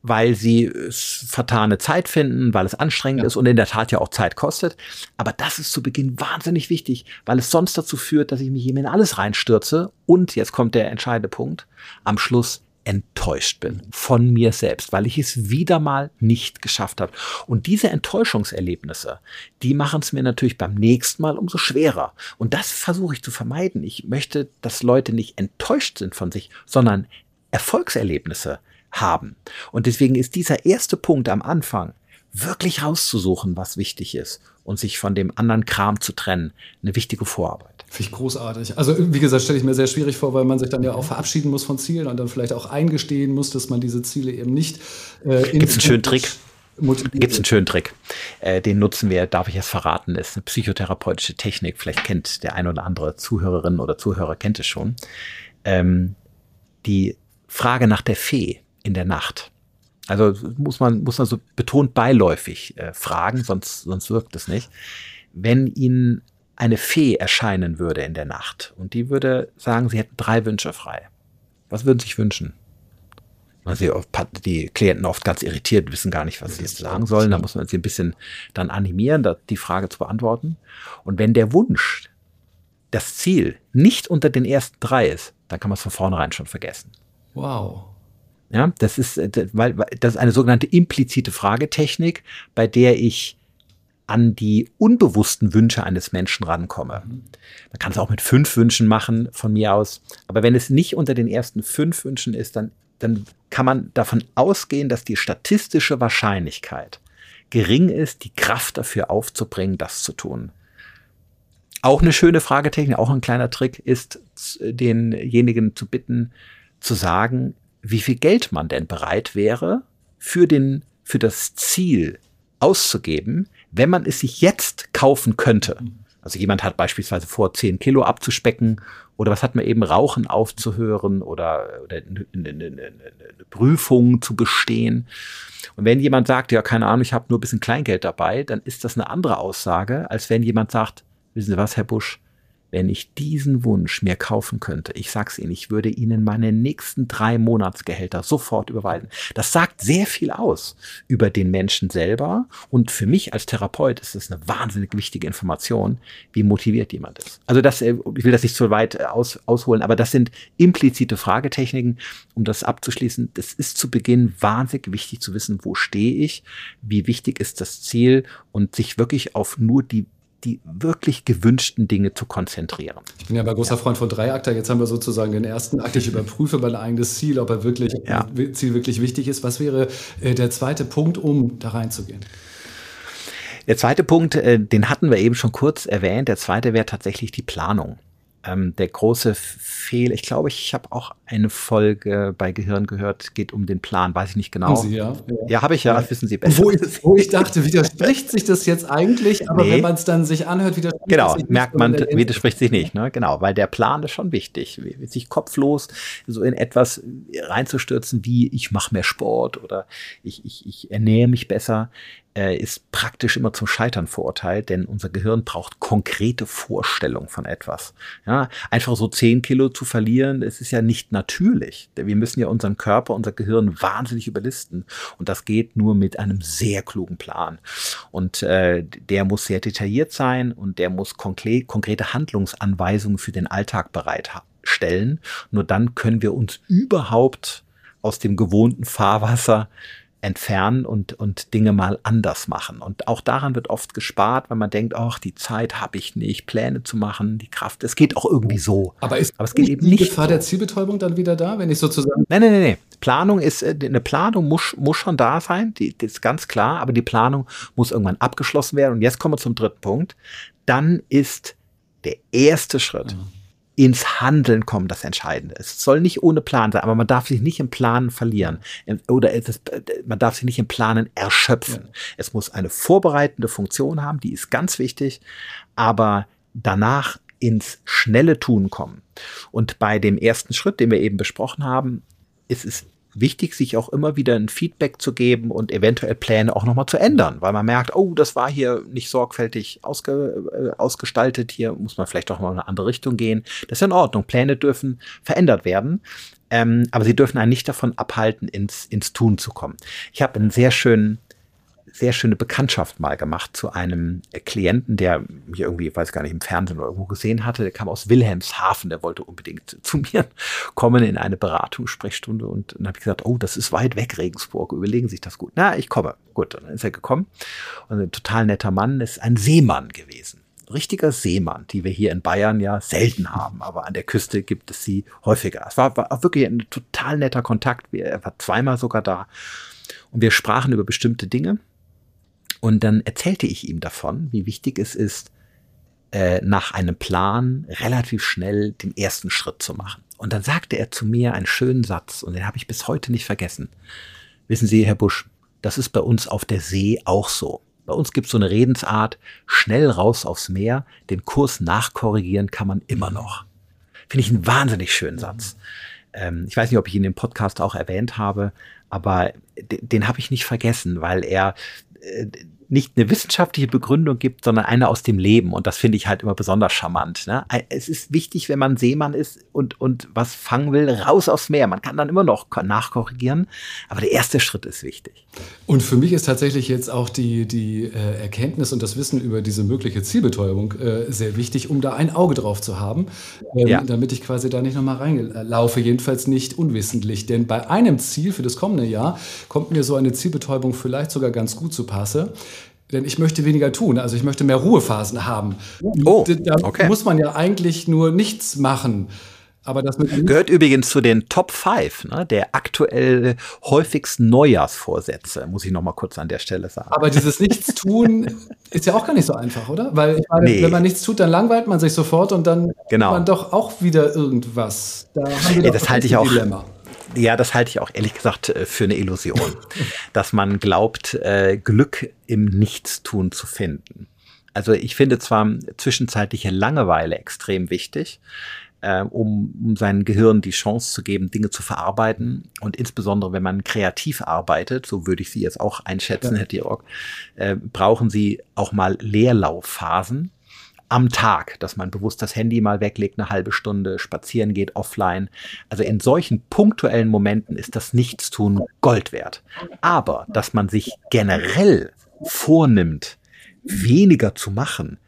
S4: weil sie vertane Zeit finden, weil es anstrengend ja. ist und in der Tat ja auch Zeit kostet. Aber das ist zu Beginn wahnsinnig wichtig, weil es sonst dazu führt, dass ich mich eben in alles reinstürze und jetzt kommt der entscheidende Punkt, am Schluss enttäuscht bin von mir selbst, weil ich es wieder mal nicht geschafft habe. Und diese Enttäuschungserlebnisse, die machen es mir natürlich beim nächsten Mal umso schwerer. Und das versuche ich zu vermeiden. Ich möchte, dass Leute nicht enttäuscht sind von sich, sondern Erfolgserlebnisse haben. Und deswegen ist dieser erste Punkt am Anfang, wirklich rauszusuchen, was wichtig ist und sich von dem anderen Kram zu trennen, eine wichtige Vorarbeit.
S2: Finde ich großartig. Also wie gesagt, stelle ich mir sehr schwierig vor, weil man sich dann ja auch verabschieden muss von Zielen und dann vielleicht auch eingestehen muss, dass man diese Ziele eben nicht.
S4: Äh, Gibt es einen schönen Trick? Gibt es einen schönen Trick. Äh, den nutzen wir, darf ich es verraten, ist eine psychotherapeutische Technik. Vielleicht kennt der ein oder andere Zuhörerin oder Zuhörer kennt es schon. Ähm, die Frage nach der Fee in der Nacht. Also muss man, muss man so betont beiläufig äh, fragen, sonst, sonst wirkt es nicht. Wenn Ihnen eine Fee erscheinen würde in der Nacht und die würde sagen, Sie hätten drei Wünsche frei. Was würden Sie sich wünschen? Man sieht die Klienten oft ganz irritiert, wissen gar nicht, was sie jetzt sagen sollen. Da muss man sie ein bisschen dann animieren, die Frage zu beantworten. Und wenn der Wunsch, das Ziel nicht unter den ersten drei ist, dann kann man es von vornherein schon vergessen.
S3: Wow.
S4: Ja, das ist, äh, weil, das ist eine sogenannte implizite Fragetechnik, bei der ich an die unbewussten Wünsche eines Menschen rankomme. Man kann es auch mit fünf Wünschen machen, von mir aus. Aber wenn es nicht unter den ersten fünf Wünschen ist, dann, dann kann man davon ausgehen, dass die statistische Wahrscheinlichkeit gering ist, die Kraft dafür aufzubringen, das zu tun. Auch eine schöne Fragetechnik, auch ein kleiner Trick ist, denjenigen zu bitten, zu sagen, wie viel Geld man denn bereit wäre, für den, für das Ziel auszugeben, wenn man es sich jetzt kaufen könnte. Also jemand hat beispielsweise vor, 10 Kilo abzuspecken oder was hat man eben, Rauchen aufzuhören oder, oder eine, eine, eine, Prüfung zu bestehen. Und wenn jemand sagt, ja, keine Ahnung, ich habe nur ein bisschen Kleingeld dabei, dann ist das eine andere Aussage, als wenn jemand sagt, wissen Sie was, Herr Busch, wenn ich diesen Wunsch mir kaufen könnte, ich sag's Ihnen, ich würde Ihnen meine nächsten drei Monatsgehälter sofort überweisen. Das sagt sehr viel aus über den Menschen selber und für mich als Therapeut ist es eine wahnsinnig wichtige Information, wie motiviert jemand ist. Also das, äh, ich will das nicht zu weit äh, aus, ausholen, aber das sind implizite Fragetechniken, um das abzuschließen. Das ist zu Beginn wahnsinnig wichtig zu wissen, wo stehe ich, wie wichtig ist das Ziel und sich wirklich auf nur die die wirklich gewünschten Dinge zu konzentrieren.
S3: Ich bin ja bei großer ja. Freund von Dreiakter. Jetzt haben wir sozusagen den ersten Akt. Ich überprüfe mein eigenes Ziel, ob er wirklich, ja. Ziel wirklich wichtig ist. Was wäre äh, der zweite Punkt, um da reinzugehen?
S4: Der zweite Punkt, äh, den hatten wir eben schon kurz erwähnt. Der zweite wäre tatsächlich die Planung ähm, der große Fehler, ich glaube, ich habe auch eine Folge bei Gehirn gehört, geht um den Plan, weiß ich nicht genau.
S3: Sie, ja,
S4: ja. ja habe ich ja, ja, wissen Sie besser.
S3: Wo ich, wo ich dachte, widerspricht sich das jetzt eigentlich, aber nee. wenn man es dann sich anhört,
S4: widerspricht genau, sich merkt man, widerspricht sich nicht, ne? genau, weil der Plan ist schon wichtig, sich kopflos so in etwas reinzustürzen, wie ich mache mehr Sport oder ich, ich, ich ernähre mich besser, äh, ist praktisch immer zum Scheitern verurteilt, denn unser Gehirn braucht konkrete Vorstellung von etwas. Ja, einfach so zehn Kilo zu verlieren, das ist ja nicht natürlich. Wir müssen ja unseren Körper, unser Gehirn wahnsinnig überlisten. Und das geht nur mit einem sehr klugen Plan. Und äh, der muss sehr detailliert sein und der muss konkre konkrete Handlungsanweisungen für den Alltag bereitstellen. Nur dann können wir uns überhaupt aus dem gewohnten Fahrwasser entfernen und, und Dinge mal anders machen. Und auch daran wird oft gespart, weil man denkt, ach, die Zeit habe ich nicht, Pläne zu machen, die Kraft. Es geht auch irgendwie so.
S3: Aber ist Aber es geht eben die nicht Gefahr so. der Zielbetäubung dann wieder da, wenn ich sozusagen.
S4: Nein, nein, nein, nein. Planung ist, äh, eine Planung muss, muss schon da sein, die, die ist ganz klar, aber die Planung muss irgendwann abgeschlossen werden. Und jetzt kommen wir zum dritten Punkt. Dann ist der erste Schritt. Mhm ins Handeln kommen das Entscheidende. Es soll nicht ohne Plan sein, aber man darf sich nicht im Planen verlieren oder es, man darf sich nicht im Planen erschöpfen. Ja. Es muss eine vorbereitende Funktion haben, die ist ganz wichtig, aber danach ins schnelle Tun kommen. Und bei dem ersten Schritt, den wir eben besprochen haben, ist es wichtig, sich auch immer wieder ein Feedback zu geben und eventuell Pläne auch nochmal zu ändern, weil man merkt, oh, das war hier nicht sorgfältig ausge, äh, ausgestaltet, hier muss man vielleicht auch mal in eine andere Richtung gehen. Das ist in Ordnung. Pläne dürfen verändert werden, ähm, aber sie dürfen einen nicht davon abhalten, ins, ins Tun zu kommen. Ich habe einen sehr schönen sehr schöne Bekanntschaft mal gemacht zu einem Klienten, der mich irgendwie, weiß gar nicht, im Fernsehen oder irgendwo gesehen hatte. Der kam aus Wilhelmshaven, der wollte unbedingt zu mir kommen in eine Beratungssprechstunde und dann habe ich gesagt, oh, das ist weit weg, Regensburg, überlegen Sie sich das gut. Na, ich komme. Gut, dann ist er gekommen und ein total netter Mann, ist ein Seemann gewesen richtiger Seemann, die wir hier in Bayern ja selten haben, aber an der Küste gibt es sie häufiger. Es war, war wirklich ein total netter Kontakt. Er war zweimal sogar da. Und wir sprachen über bestimmte Dinge. Und dann erzählte ich ihm davon, wie wichtig es ist, äh, nach einem Plan relativ schnell den ersten Schritt zu machen. Und dann sagte er zu mir einen schönen Satz, und den habe ich bis heute nicht vergessen. Wissen Sie, Herr Busch, das ist bei uns auf der See auch so. Bei uns gibt es so eine Redensart, schnell raus aufs Meer, den Kurs nachkorrigieren kann man immer noch. Finde ich einen wahnsinnig schönen Satz. Ähm, ich weiß nicht, ob ich ihn im Podcast auch erwähnt habe, aber den, den habe ich nicht vergessen, weil er äh, nicht eine wissenschaftliche Begründung gibt, sondern eine aus dem Leben. Und das finde ich halt immer besonders charmant. Ne? Es ist wichtig, wenn man Seemann ist und, und was fangen will, raus aufs Meer. Man kann dann immer noch nachkorrigieren, aber der erste Schritt ist wichtig.
S2: Und für mich ist tatsächlich jetzt auch die, die äh, Erkenntnis und das Wissen über diese mögliche Zielbetäubung äh, sehr wichtig, um da ein Auge drauf zu haben, ähm, ja. damit ich quasi da nicht nochmal reinlaufe, jedenfalls nicht unwissentlich. Denn bei einem Ziel für das kommende Jahr kommt mir so eine Zielbetäubung vielleicht sogar ganz gut zu passe denn ich möchte weniger tun. Also ich möchte mehr Ruhephasen haben. Oh, da okay. muss man ja eigentlich nur nichts machen.
S4: Aber das gehört übrigens zu den Top 5 ne, der aktuell häufigsten Neujahrsvorsätze, muss ich noch mal kurz an der Stelle sagen.
S2: Aber dieses Nichtstun ist ja auch gar nicht so einfach, oder? Weil meine, nee. wenn man nichts tut, dann langweilt man sich sofort und dann
S4: genau.
S2: man doch auch wieder irgendwas.
S4: Da haben wir das halte ich auch. Dilemma ja, das halte ich auch ehrlich gesagt äh, für eine Illusion, dass man glaubt, äh, Glück im Nichtstun zu finden. Also ich finde zwar zwischenzeitliche Langeweile extrem wichtig, äh, um, um seinem Gehirn die Chance zu geben, Dinge zu verarbeiten. Und insbesondere, wenn man kreativ arbeitet, so würde ich Sie jetzt auch einschätzen, ja. Herr Dirk, äh, brauchen Sie auch mal Leerlaufphasen am Tag, dass man bewusst das Handy mal weglegt, eine halbe Stunde spazieren geht, offline. Also in solchen punktuellen Momenten ist das Nichtstun Gold wert. Aber dass man sich generell vornimmt, weniger zu machen,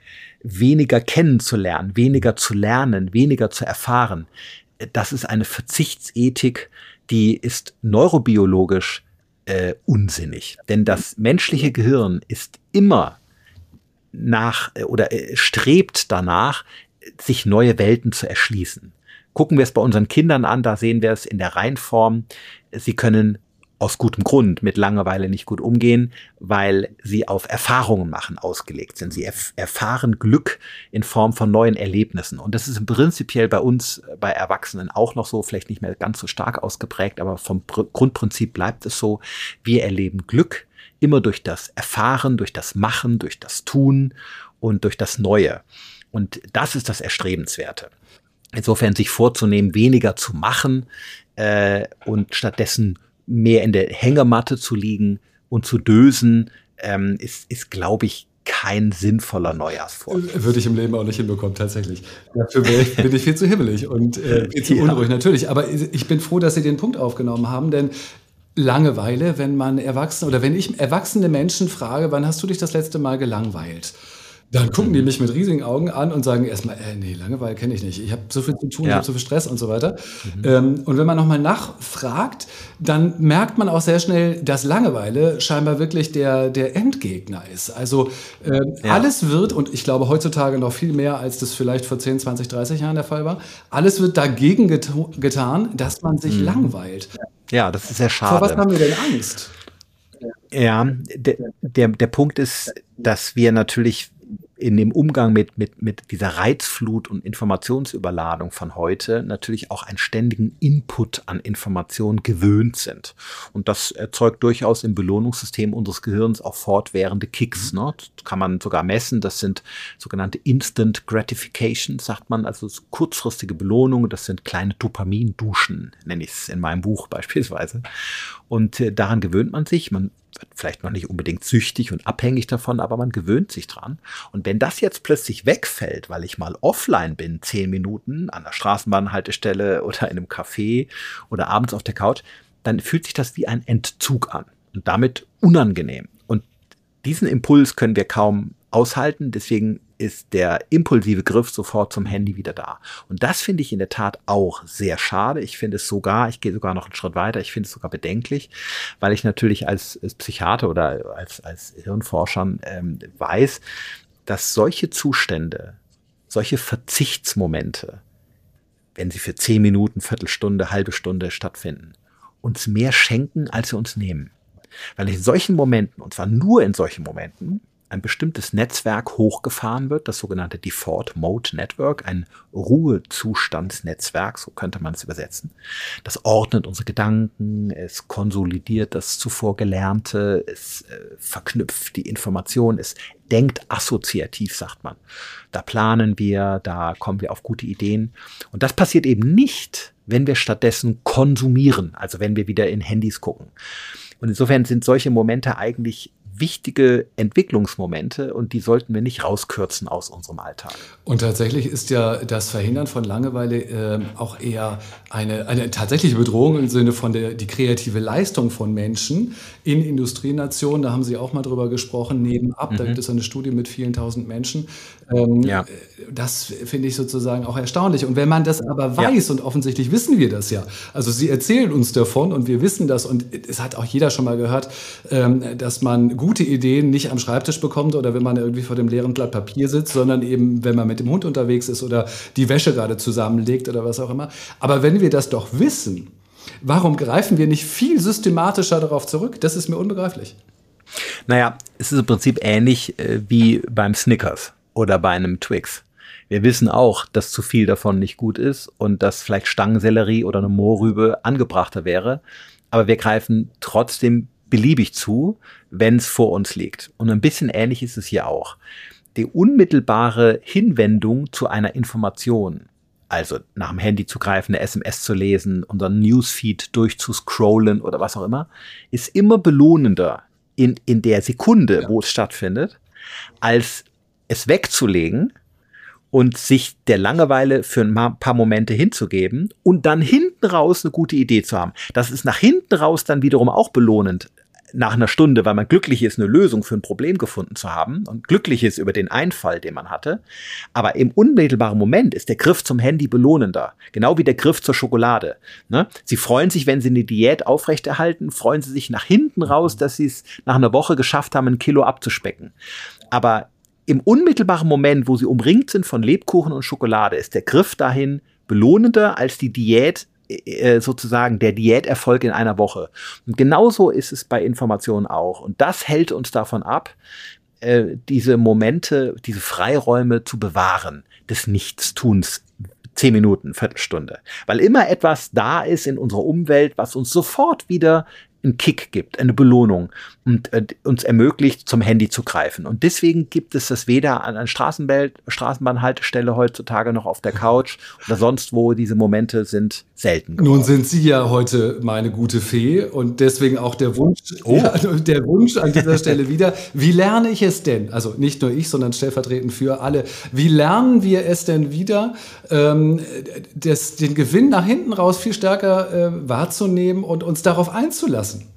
S4: weniger kennenzulernen, weniger zu lernen, weniger zu erfahren, das ist eine Verzichtsethik, die ist neurobiologisch äh, unsinnig. Denn das menschliche Gehirn ist immer nach äh, oder äh, strebt danach, sich neue Welten zu erschließen. Gucken wir es bei unseren Kindern an, da sehen wir es in der Reinform. Sie können aus gutem Grund mit Langeweile nicht gut umgehen, weil sie auf Erfahrungen machen ausgelegt sind. Sie erf erfahren Glück in Form von neuen Erlebnissen. Und das ist prinzipiell bei uns, äh, bei Erwachsenen auch noch so, vielleicht nicht mehr ganz so stark ausgeprägt, aber vom Pr Grundprinzip bleibt es so. Wir erleben Glück immer durch das Erfahren, durch das Machen, durch das Tun und durch das Neue. Und das ist das Erstrebenswerte. Insofern sich vorzunehmen, weniger zu machen äh, und stattdessen mehr in der Hängematte zu liegen und zu dösen, ähm, ist, ist glaube ich, kein sinnvoller Neujahrsvorsatz.
S2: Würde ich im Leben auch nicht hinbekommen, tatsächlich. Dafür bin ich viel zu hibbelig und äh, viel zu ja. unruhig, natürlich. Aber ich bin froh, dass Sie den Punkt aufgenommen haben, denn Langeweile, wenn man Erwachsene oder wenn ich erwachsene Menschen frage, wann hast du dich das letzte Mal gelangweilt? Dann gucken die mich mit riesigen Augen an und sagen erstmal, äh, nee, Langeweile kenne ich nicht. Ich habe so viel zu tun, ja. ich habe so viel Stress und so weiter. Mhm. Ähm, und wenn man nochmal nachfragt, dann merkt man auch sehr schnell, dass Langeweile scheinbar wirklich der, der Endgegner ist. Also äh, ja. alles wird, und ich glaube heutzutage noch viel mehr, als das vielleicht vor 10, 20, 30 Jahren der Fall war, alles wird dagegen get getan, dass man sich mhm. langweilt.
S4: Ja, das ist sehr schade.
S2: Vor was haben wir denn Angst?
S4: Ja, der, der, der Punkt ist, dass wir natürlich in dem Umgang mit, mit, mit dieser Reizflut und Informationsüberladung von heute natürlich auch einen ständigen Input an Informationen gewöhnt sind. Und das erzeugt durchaus im Belohnungssystem unseres Gehirns auch fortwährende Kicks. Ne? Das kann man sogar messen. Das sind sogenannte Instant Gratifications, sagt man, also kurzfristige Belohnungen. Das sind kleine Dopaminduschen, nenne ich es in meinem Buch beispielsweise. Und äh, daran gewöhnt man sich. Man wird vielleicht noch nicht unbedingt süchtig und abhängig davon, aber man gewöhnt sich dran. Und wenn das jetzt plötzlich wegfällt, weil ich mal offline bin, zehn Minuten an der Straßenbahnhaltestelle oder in einem Café oder abends auf der Couch, dann fühlt sich das wie ein Entzug an und damit unangenehm. Und diesen Impuls können wir kaum aushalten. Deswegen ist der impulsive Griff sofort zum Handy wieder da. Und das finde ich in der Tat auch sehr schade. Ich finde es sogar, ich gehe sogar noch einen Schritt weiter, ich finde es sogar bedenklich, weil ich natürlich als, als Psychiater oder als, als Hirnforscher ähm, weiß, dass solche Zustände, solche Verzichtsmomente, wenn sie für zehn Minuten, Viertelstunde, halbe Stunde stattfinden, uns mehr schenken, als sie uns nehmen. Weil in solchen Momenten, und zwar nur in solchen Momenten, ein bestimmtes Netzwerk hochgefahren wird, das sogenannte Default Mode Network, ein Ruhezustandsnetzwerk, so könnte man es übersetzen. Das ordnet unsere Gedanken, es konsolidiert das zuvor Gelernte, es äh, verknüpft die Information, es denkt assoziativ, sagt man. Da planen wir, da kommen wir auf gute Ideen. Und das passiert eben nicht, wenn wir stattdessen konsumieren, also wenn wir wieder in Handys gucken. Und insofern sind solche Momente eigentlich wichtige Entwicklungsmomente und die sollten wir nicht rauskürzen aus unserem Alltag.
S2: Und tatsächlich ist ja das Verhindern von Langeweile äh, auch eher eine, eine tatsächliche Bedrohung im Sinne von der die kreative Leistung von Menschen in Industrienationen. Da haben Sie auch mal drüber gesprochen, nebenab. Mhm. Da gibt es eine Studie mit vielen tausend Menschen. Ähm, ja. Das finde ich sozusagen auch erstaunlich. Und wenn man das aber weiß, ja. und offensichtlich wissen wir das ja, also Sie erzählen uns davon und wir wissen das und es hat auch jeder schon mal gehört, ähm, dass man gute Ideen nicht am Schreibtisch bekommt oder wenn man irgendwie vor dem leeren Blatt Papier sitzt, sondern eben, wenn man mit dem Hund unterwegs ist oder die Wäsche gerade zusammenlegt oder was auch immer. Aber wenn wir das doch wissen, warum greifen wir nicht viel systematischer darauf zurück? Das ist mir unbegreiflich.
S4: Naja, es ist im Prinzip ähnlich äh, wie beim Snickers oder bei einem Twix. Wir wissen auch, dass zu viel davon nicht gut ist und dass vielleicht Stangensellerie oder eine Mohrrübe angebrachter wäre. Aber wir greifen trotzdem beliebig zu, wenn es vor uns liegt. Und ein bisschen ähnlich ist es hier auch. Die unmittelbare Hinwendung zu einer Information, also nach dem Handy zu greifen, eine SMS zu lesen, unseren Newsfeed durchzuscrollen oder was auch immer, ist immer belohnender in, in der Sekunde, ja. wo es stattfindet, als es wegzulegen und sich der Langeweile für ein paar Momente hinzugeben und dann hinten raus eine gute Idee zu haben. Das ist nach hinten raus dann wiederum auch belohnend, nach einer Stunde, weil man glücklich ist, eine Lösung für ein Problem gefunden zu haben und glücklich ist über den Einfall, den man hatte. Aber im unmittelbaren Moment ist der Griff zum Handy belohnender. Genau wie der Griff zur Schokolade. Ne? Sie freuen sich, wenn sie eine Diät aufrechterhalten, freuen sie sich nach hinten raus, dass sie es nach einer Woche geschafft haben, ein Kilo abzuspecken. Aber im unmittelbaren Moment, wo sie umringt sind von Lebkuchen und Schokolade, ist der Griff dahin belohnender als die Diät äh, sozusagen der Diäterfolg in einer Woche. Und genauso ist es bei Informationen auch. Und das hält uns davon ab, äh, diese Momente, diese Freiräume zu bewahren, des Nichtstuns. Zehn Minuten, Viertelstunde. Weil immer etwas da ist in unserer Umwelt, was uns sofort wieder einen Kick gibt, eine Belohnung und äh, uns ermöglicht, zum Handy zu greifen. Und deswegen gibt es das weder an einer Straßenbahnhaltestelle heutzutage noch auf der Couch oder sonst wo. Diese Momente sind selten.
S2: Geworden. Nun sind Sie ja heute meine gute Fee und deswegen auch der Wunsch, oh. ja, der Wunsch an dieser Stelle wieder. Wie lerne ich es denn? Also nicht nur ich, sondern stellvertretend für alle. Wie lernen wir es denn wieder, ähm, das, den Gewinn nach hinten raus viel stärker äh, wahrzunehmen und uns darauf einzulassen?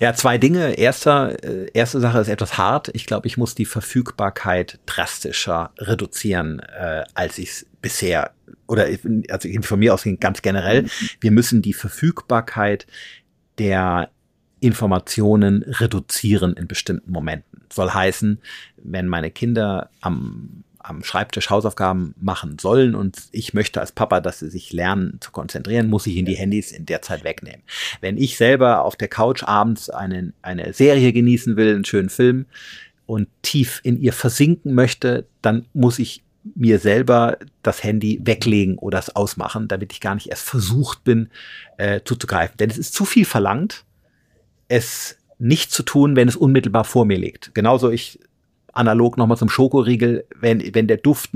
S4: Ja, zwei Dinge. Erster, äh, erste Sache ist etwas hart. Ich glaube, ich muss die Verfügbarkeit drastischer reduzieren, äh, als ich es bisher oder also von mir aus ganz generell. Wir müssen die Verfügbarkeit der Informationen reduzieren in bestimmten Momenten. Soll heißen, wenn meine Kinder am am Schreibtisch Hausaufgaben machen sollen und ich möchte als Papa, dass sie sich lernen zu konzentrieren, muss ich ihnen die Handys in der Zeit wegnehmen. Wenn ich selber auf der Couch abends eine, eine Serie genießen will, einen schönen Film und tief in ihr versinken möchte, dann muss ich mir selber das Handy weglegen oder es ausmachen, damit ich gar nicht erst versucht bin, äh, zuzugreifen. Denn es ist zu viel verlangt, es nicht zu tun, wenn es unmittelbar vor mir liegt. Genauso ich analog nochmal zum Schokoriegel, wenn, wenn der Duft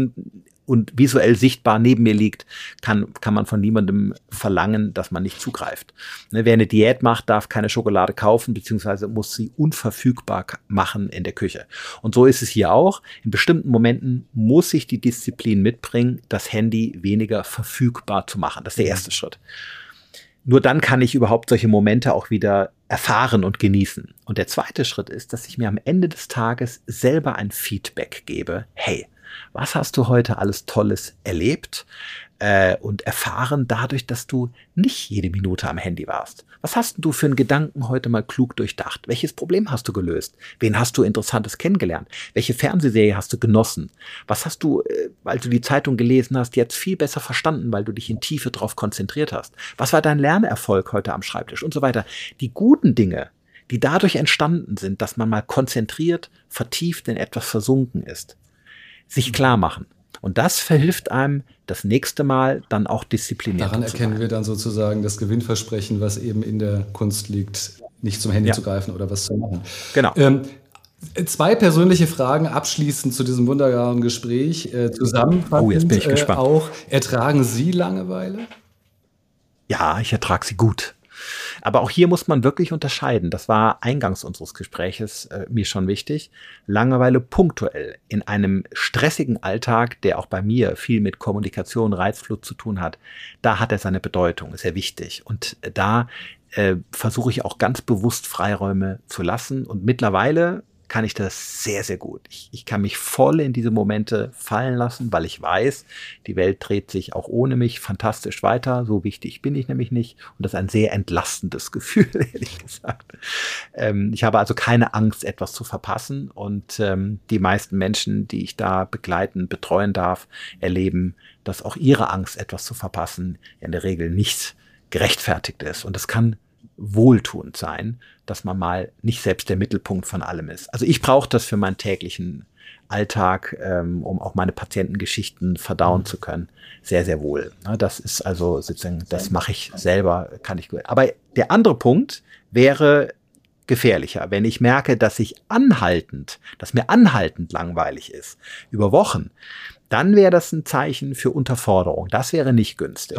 S4: und visuell sichtbar neben mir liegt, kann, kann man von niemandem verlangen, dass man nicht zugreift. Ne, wer eine Diät macht, darf keine Schokolade kaufen, beziehungsweise muss sie unverfügbar machen in der Küche. Und so ist es hier auch. In bestimmten Momenten muss ich die Disziplin mitbringen, das Handy weniger verfügbar zu machen. Das ist der mhm. erste Schritt. Nur dann kann ich überhaupt solche Momente auch wieder erfahren und genießen. Und der zweite Schritt ist, dass ich mir am Ende des Tages selber ein Feedback gebe. Hey, was hast du heute alles Tolles erlebt? äh, und erfahren dadurch, dass du nicht jede Minute am Handy warst. Was hast du für einen Gedanken heute mal klug durchdacht? Welches Problem hast du gelöst? Wen hast du Interessantes kennengelernt? Welche Fernsehserie hast du genossen? Was hast du, äh, weil du die Zeitung gelesen hast, jetzt viel besser verstanden, weil du dich in Tiefe darauf konzentriert hast? Was war dein Lernerfolg heute am Schreibtisch und so weiter? Die guten Dinge, die dadurch entstanden sind, dass man mal konzentriert, vertieft in etwas versunken ist. Sich klar machen. Und das verhilft einem das nächste Mal dann auch diszipliniert.
S3: Daran erkennen sein. wir dann sozusagen das Gewinnversprechen, was eben in der Kunst liegt, nicht zum Handy ja. zu greifen oder was zu machen.
S4: Genau. Ähm,
S3: Zwei persönliche Fragen abschließend zu diesem wunderbaren Gespräch. Äh, zusammenfassend
S4: oh, jetzt bin ich gespannt.
S3: Äh, auch, ertragen Sie Langeweile?
S4: Ja, ich ertrage sie gut. Aber auch hier muss man wirklich unterscheiden. Das war eingangs unseres Gespräches äh, mir schon wichtig. Langeweile punktuell in einem stressigen Alltag, der auch bei mir viel mit Kommunikation, Reizflut zu tun hat, da hat er seine Bedeutung, ist er wichtig. Und da äh, versuche ich auch ganz bewusst Freiräume zu lassen. Und mittlerweile kann ich das sehr, sehr gut. Ich, ich kann mich voll in diese Momente fallen lassen, weil ich weiß, die Welt dreht sich auch ohne mich fantastisch weiter. So wichtig bin ich nämlich nicht. Und das ist ein sehr entlastendes Gefühl, ehrlich gesagt. Ähm, ich habe also keine Angst, etwas zu verpassen. Und ähm, die meisten Menschen, die ich da begleiten, betreuen darf, erleben, dass auch ihre Angst, etwas zu verpassen, in der Regel nicht gerechtfertigt ist. Und das kann wohltuend sein, dass man mal nicht selbst der Mittelpunkt von allem ist. Also ich brauche das für meinen täglichen Alltag, ähm, um auch meine Patientengeschichten verdauen mhm. zu können, sehr, sehr wohl. Das ist also sozusagen, das mache ich selber, kann ich gut. Aber der andere Punkt wäre gefährlicher, wenn ich merke, dass ich anhaltend, dass mir anhaltend langweilig ist, über Wochen, dann wäre das ein Zeichen für Unterforderung. Das wäre nicht günstig.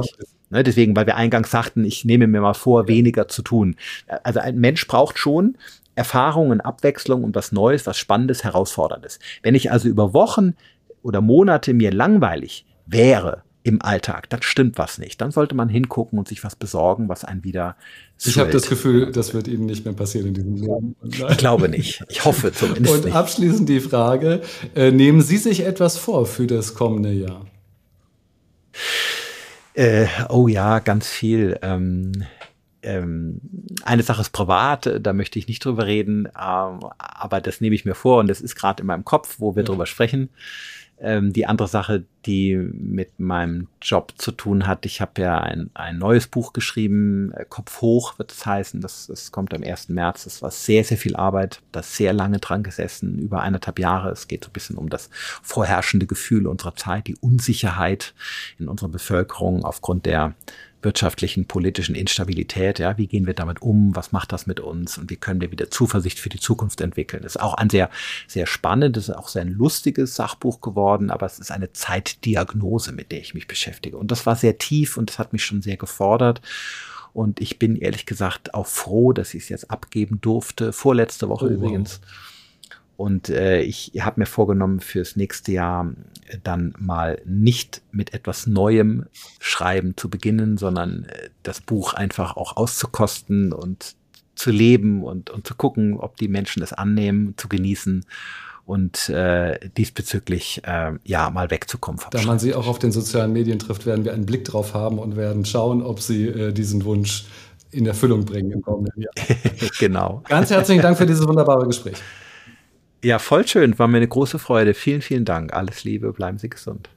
S4: Ne, deswegen, weil wir eingangs sagten, ich nehme mir mal vor, weniger zu tun. Also ein Mensch braucht schon Erfahrungen, Abwechslung und was Neues, was Spannendes, Herausforderndes. Wenn ich also über Wochen oder Monate mir langweilig wäre im Alltag, dann stimmt was nicht. Dann sollte man hingucken und sich was besorgen, was einen wieder.
S3: Ich habe das Gefühl, das wird Ihnen nicht mehr passieren in diesem Leben.
S4: Ich glaube nicht. Ich hoffe zumindest.
S3: Und
S4: nicht.
S3: abschließend die Frage: äh, Nehmen Sie sich etwas vor für das kommende Jahr?
S4: Äh, oh ja, ganz viel. Ähm, ähm, eine Sache ist privat, da möchte ich nicht drüber reden, ähm, aber das nehme ich mir vor und das ist gerade in meinem Kopf, wo wir ja. drüber sprechen. Ähm, die andere Sache, die mit meinem Job zu tun hat, ich habe ja ein, ein neues Buch geschrieben, äh, Kopf hoch wird es heißen, das, das kommt am 1. März, das war sehr, sehr viel Arbeit, das sehr lange dran gesessen, über eineinhalb Jahre. Es geht so ein bisschen um das vorherrschende Gefühl unserer Zeit, die Unsicherheit in unserer Bevölkerung aufgrund der wirtschaftlichen, politischen Instabilität. Ja, wie gehen wir damit um? Was macht das mit uns? Und wie können wir wieder Zuversicht für die Zukunft entwickeln? Das ist auch ein sehr, sehr spannendes, auch sehr lustiges Sachbuch geworden, aber es ist eine Zeitdiagnose, mit der ich mich beschäftige. Und das war sehr tief und das hat mich schon sehr gefordert. Und ich bin ehrlich gesagt auch froh, dass ich es jetzt abgeben durfte. Vorletzte Woche oh, übrigens. Wow. Und äh, ich habe mir vorgenommen, fürs nächste Jahr äh, dann mal nicht mit etwas Neuem schreiben zu beginnen, sondern äh, das Buch einfach auch auszukosten und zu leben und, und zu gucken, ob die Menschen es annehmen, zu genießen und äh, diesbezüglich äh, ja mal wegzukommen.
S3: Da man sie auch auf den sozialen Medien trifft, werden wir einen Blick drauf haben und werden schauen, ob sie äh, diesen Wunsch in Erfüllung bringen im kommenden Jahr.
S4: genau.
S3: Ganz herzlichen Dank für dieses wunderbare Gespräch.
S4: Ja, voll schön. War mir eine große Freude. Vielen, vielen Dank. Alles Liebe. Bleiben Sie gesund.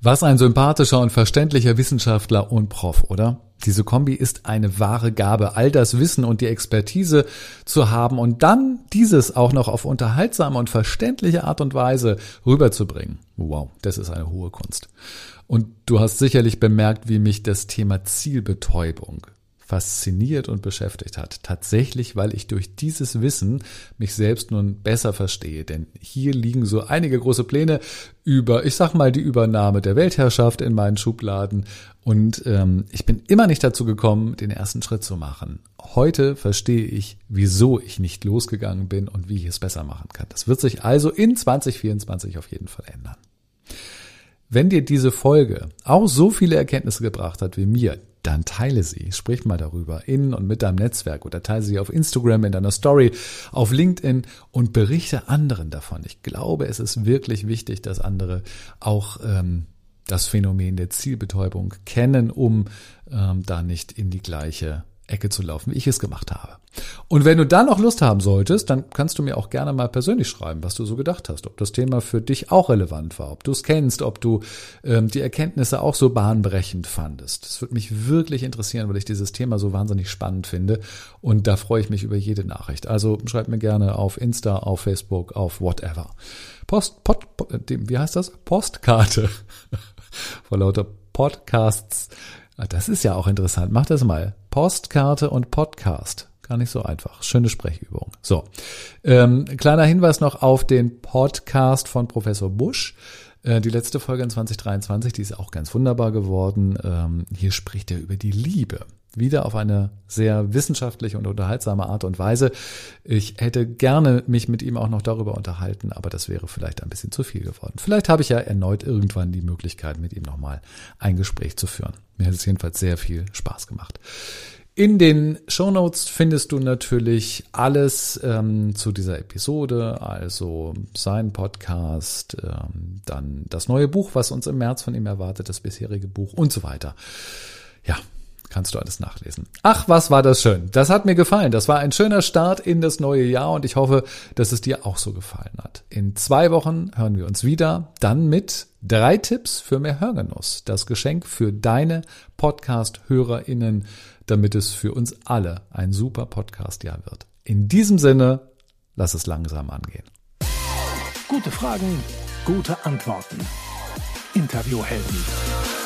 S2: Was ein sympathischer und verständlicher Wissenschaftler und Prof, oder? Diese Kombi ist eine wahre Gabe, all das Wissen und die Expertise zu haben und dann dieses auch noch auf unterhaltsame und verständliche Art und Weise rüberzubringen. Wow, das ist eine hohe Kunst. Und du hast sicherlich bemerkt, wie mich das Thema Zielbetäubung fasziniert und beschäftigt hat. Tatsächlich, weil ich durch dieses Wissen mich selbst nun besser verstehe. Denn hier liegen so einige große Pläne über, ich sag mal, die Übernahme der Weltherrschaft in meinen Schubladen. Und ähm, ich bin immer nicht dazu gekommen, den ersten Schritt zu machen. Heute verstehe ich, wieso ich nicht losgegangen bin und wie ich es besser machen kann. Das wird sich also in 2024 auf jeden Fall ändern. Wenn dir diese Folge auch so viele Erkenntnisse gebracht hat wie mir, dann teile sie. Sprich mal darüber in und mit deinem Netzwerk oder teile sie auf Instagram in deiner Story, auf LinkedIn und berichte anderen davon. Ich glaube, es ist wirklich wichtig, dass andere auch ähm, das Phänomen der Zielbetäubung kennen, um ähm, da nicht in die gleiche Ecke zu laufen, wie ich es gemacht habe. Und wenn du dann noch Lust haben solltest, dann kannst du mir auch gerne mal persönlich schreiben, was du so gedacht hast, ob das Thema für dich auch relevant war, ob du es kennst, ob du ähm, die Erkenntnisse auch so bahnbrechend fandest. Das würde mich wirklich interessieren, weil ich dieses Thema so wahnsinnig spannend finde und da freue ich mich über jede Nachricht. Also schreib mir gerne auf Insta, auf Facebook, auf whatever. Post, Pod, wie heißt das? Postkarte vor lauter Podcasts. Ah, das ist ja auch interessant. Mach das mal. Postkarte und Podcast. Gar nicht so einfach. Schöne Sprechübung. So. Ähm, kleiner Hinweis noch auf den Podcast von Professor Busch. Äh, die letzte Folge in 2023, die ist auch ganz wunderbar geworden. Ähm, hier spricht er über die Liebe wieder auf eine sehr wissenschaftliche und unterhaltsame Art und Weise. Ich hätte gerne mich mit ihm auch noch darüber unterhalten, aber das wäre vielleicht ein bisschen zu viel geworden. Vielleicht habe ich ja erneut irgendwann die Möglichkeit, mit ihm nochmal ein Gespräch zu führen. Mir hat es jedenfalls sehr viel Spaß gemacht. In den Show Notes findest du natürlich alles ähm, zu dieser Episode, also sein Podcast, ähm, dann das neue Buch, was uns im März von ihm erwartet, das bisherige Buch und so weiter. Ja, kannst du alles nachlesen. Ach, was war das schön. Das hat mir gefallen. Das war ein schöner Start in das neue Jahr und ich hoffe, dass es dir auch so gefallen hat. In zwei Wochen hören wir uns wieder, dann mit drei Tipps für mehr Hörgenuss. Das Geschenk für deine Podcast-HörerInnen, damit es für uns alle ein super Podcast-Jahr wird. In diesem Sinne, lass es langsam angehen.
S1: Gute Fragen, gute Antworten. Interviewhelden.